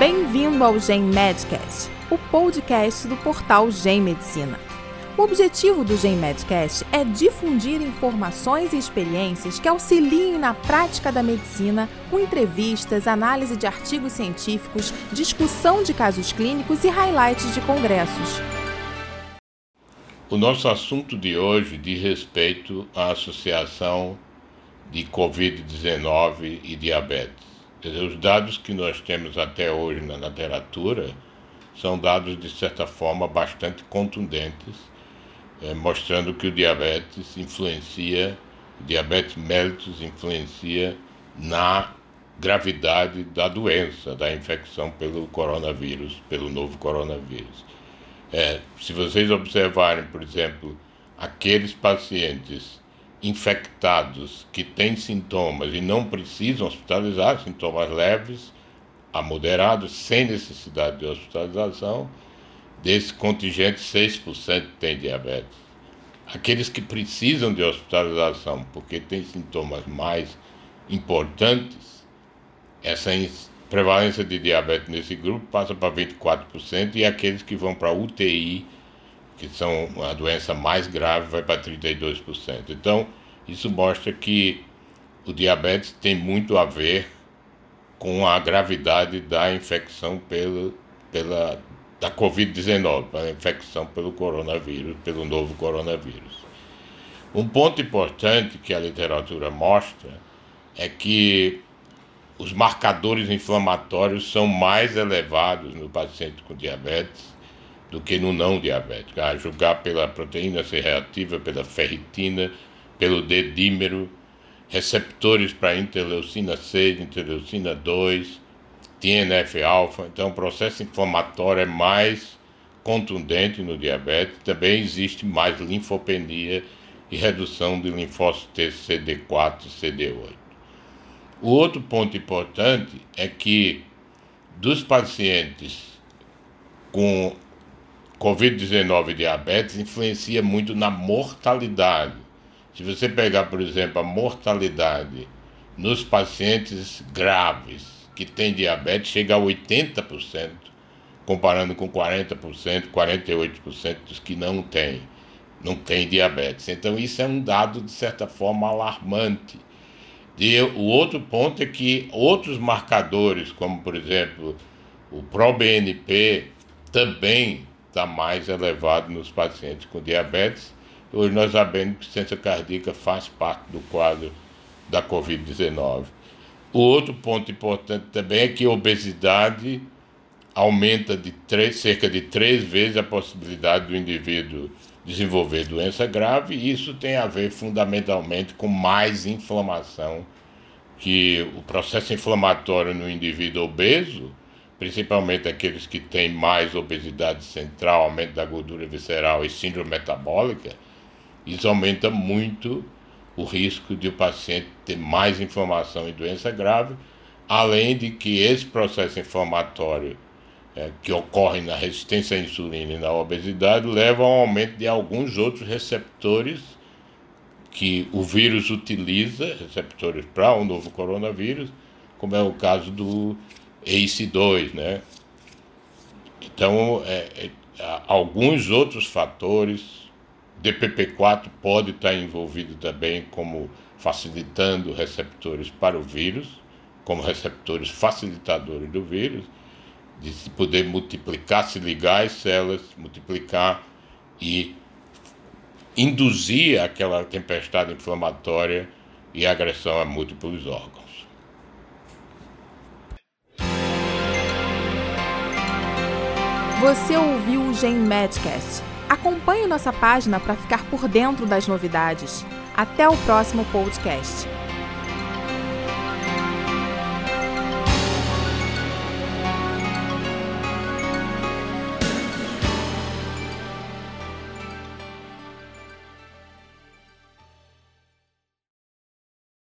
Bem-vindo ao Gen Medcast, o podcast do portal Gen Medicina. O objetivo do Gen Medcast é difundir informações e experiências que auxiliem na prática da medicina, com entrevistas, análise de artigos científicos, discussão de casos clínicos e highlights de congressos. O nosso assunto de hoje diz respeito à associação de Covid-19 e diabetes. Dizer, os dados que nós temos até hoje na literatura são dados, de certa forma, bastante contundentes, eh, mostrando que o diabetes influencia, o diabetes mellitus influencia na gravidade da doença, da infecção pelo coronavírus, pelo novo coronavírus. É, se vocês observarem, por exemplo, aqueles pacientes infectados que têm sintomas e não precisam hospitalizar, sintomas leves a moderados, sem necessidade de hospitalização, desse contingente, 6% tem diabetes. Aqueles que precisam de hospitalização porque têm sintomas mais importantes, essa prevalência de diabetes nesse grupo passa para 24%, e aqueles que vão para UTI que são a doença mais grave, vai para 32%. Então, isso mostra que o diabetes tem muito a ver com a gravidade da infecção pelo, pela da Covid-19, a infecção pelo coronavírus, pelo novo coronavírus. Um ponto importante que a literatura mostra é que os marcadores inflamatórios são mais elevados no paciente com diabetes do que no não diabético, a julgar pela proteína C reativa, pela ferritina, pelo D-dímero, receptores para interleucina 6, interleucina 2, TNF-alfa. Então, o processo inflamatório é mais contundente no diabetes. Também existe mais linfopenia e redução de linfócitos CD4 e CD8. O outro ponto importante é que dos pacientes com Covid-19 e diabetes influencia muito na mortalidade. Se você pegar, por exemplo, a mortalidade nos pacientes graves que têm diabetes, chega a 80%, comparando com 40%, 48% dos que não têm, não têm diabetes. Então, isso é um dado, de certa forma, alarmante. E o outro ponto é que outros marcadores, como, por exemplo, o ProBNP, também está mais elevado nos pacientes com diabetes. Hoje nós sabemos que ciência cardíaca faz parte do quadro da Covid-19. O outro ponto importante também é que a obesidade aumenta de três, cerca de três vezes a possibilidade do indivíduo desenvolver doença grave, e isso tem a ver fundamentalmente com mais inflamação, que o processo inflamatório no indivíduo obeso principalmente aqueles que têm mais obesidade central, aumento da gordura visceral e síndrome metabólica, isso aumenta muito o risco de o paciente ter mais inflamação e doença grave, além de que esse processo inflamatório é, que ocorre na resistência à insulina e na obesidade leva ao aumento de alguns outros receptores que o vírus utiliza, receptores para o novo coronavírus, como é o caso do ACE2, né? Então, é, é, alguns outros fatores, DPP4 pode estar envolvido também como facilitando receptores para o vírus, como receptores facilitadores do vírus, de se poder multiplicar, se ligar as células, multiplicar e induzir aquela tempestade inflamatória e agressão a múltiplos órgãos. Você ouviu o Gen Medcast. Acompanhe nossa página para ficar por dentro das novidades. Até o próximo podcast.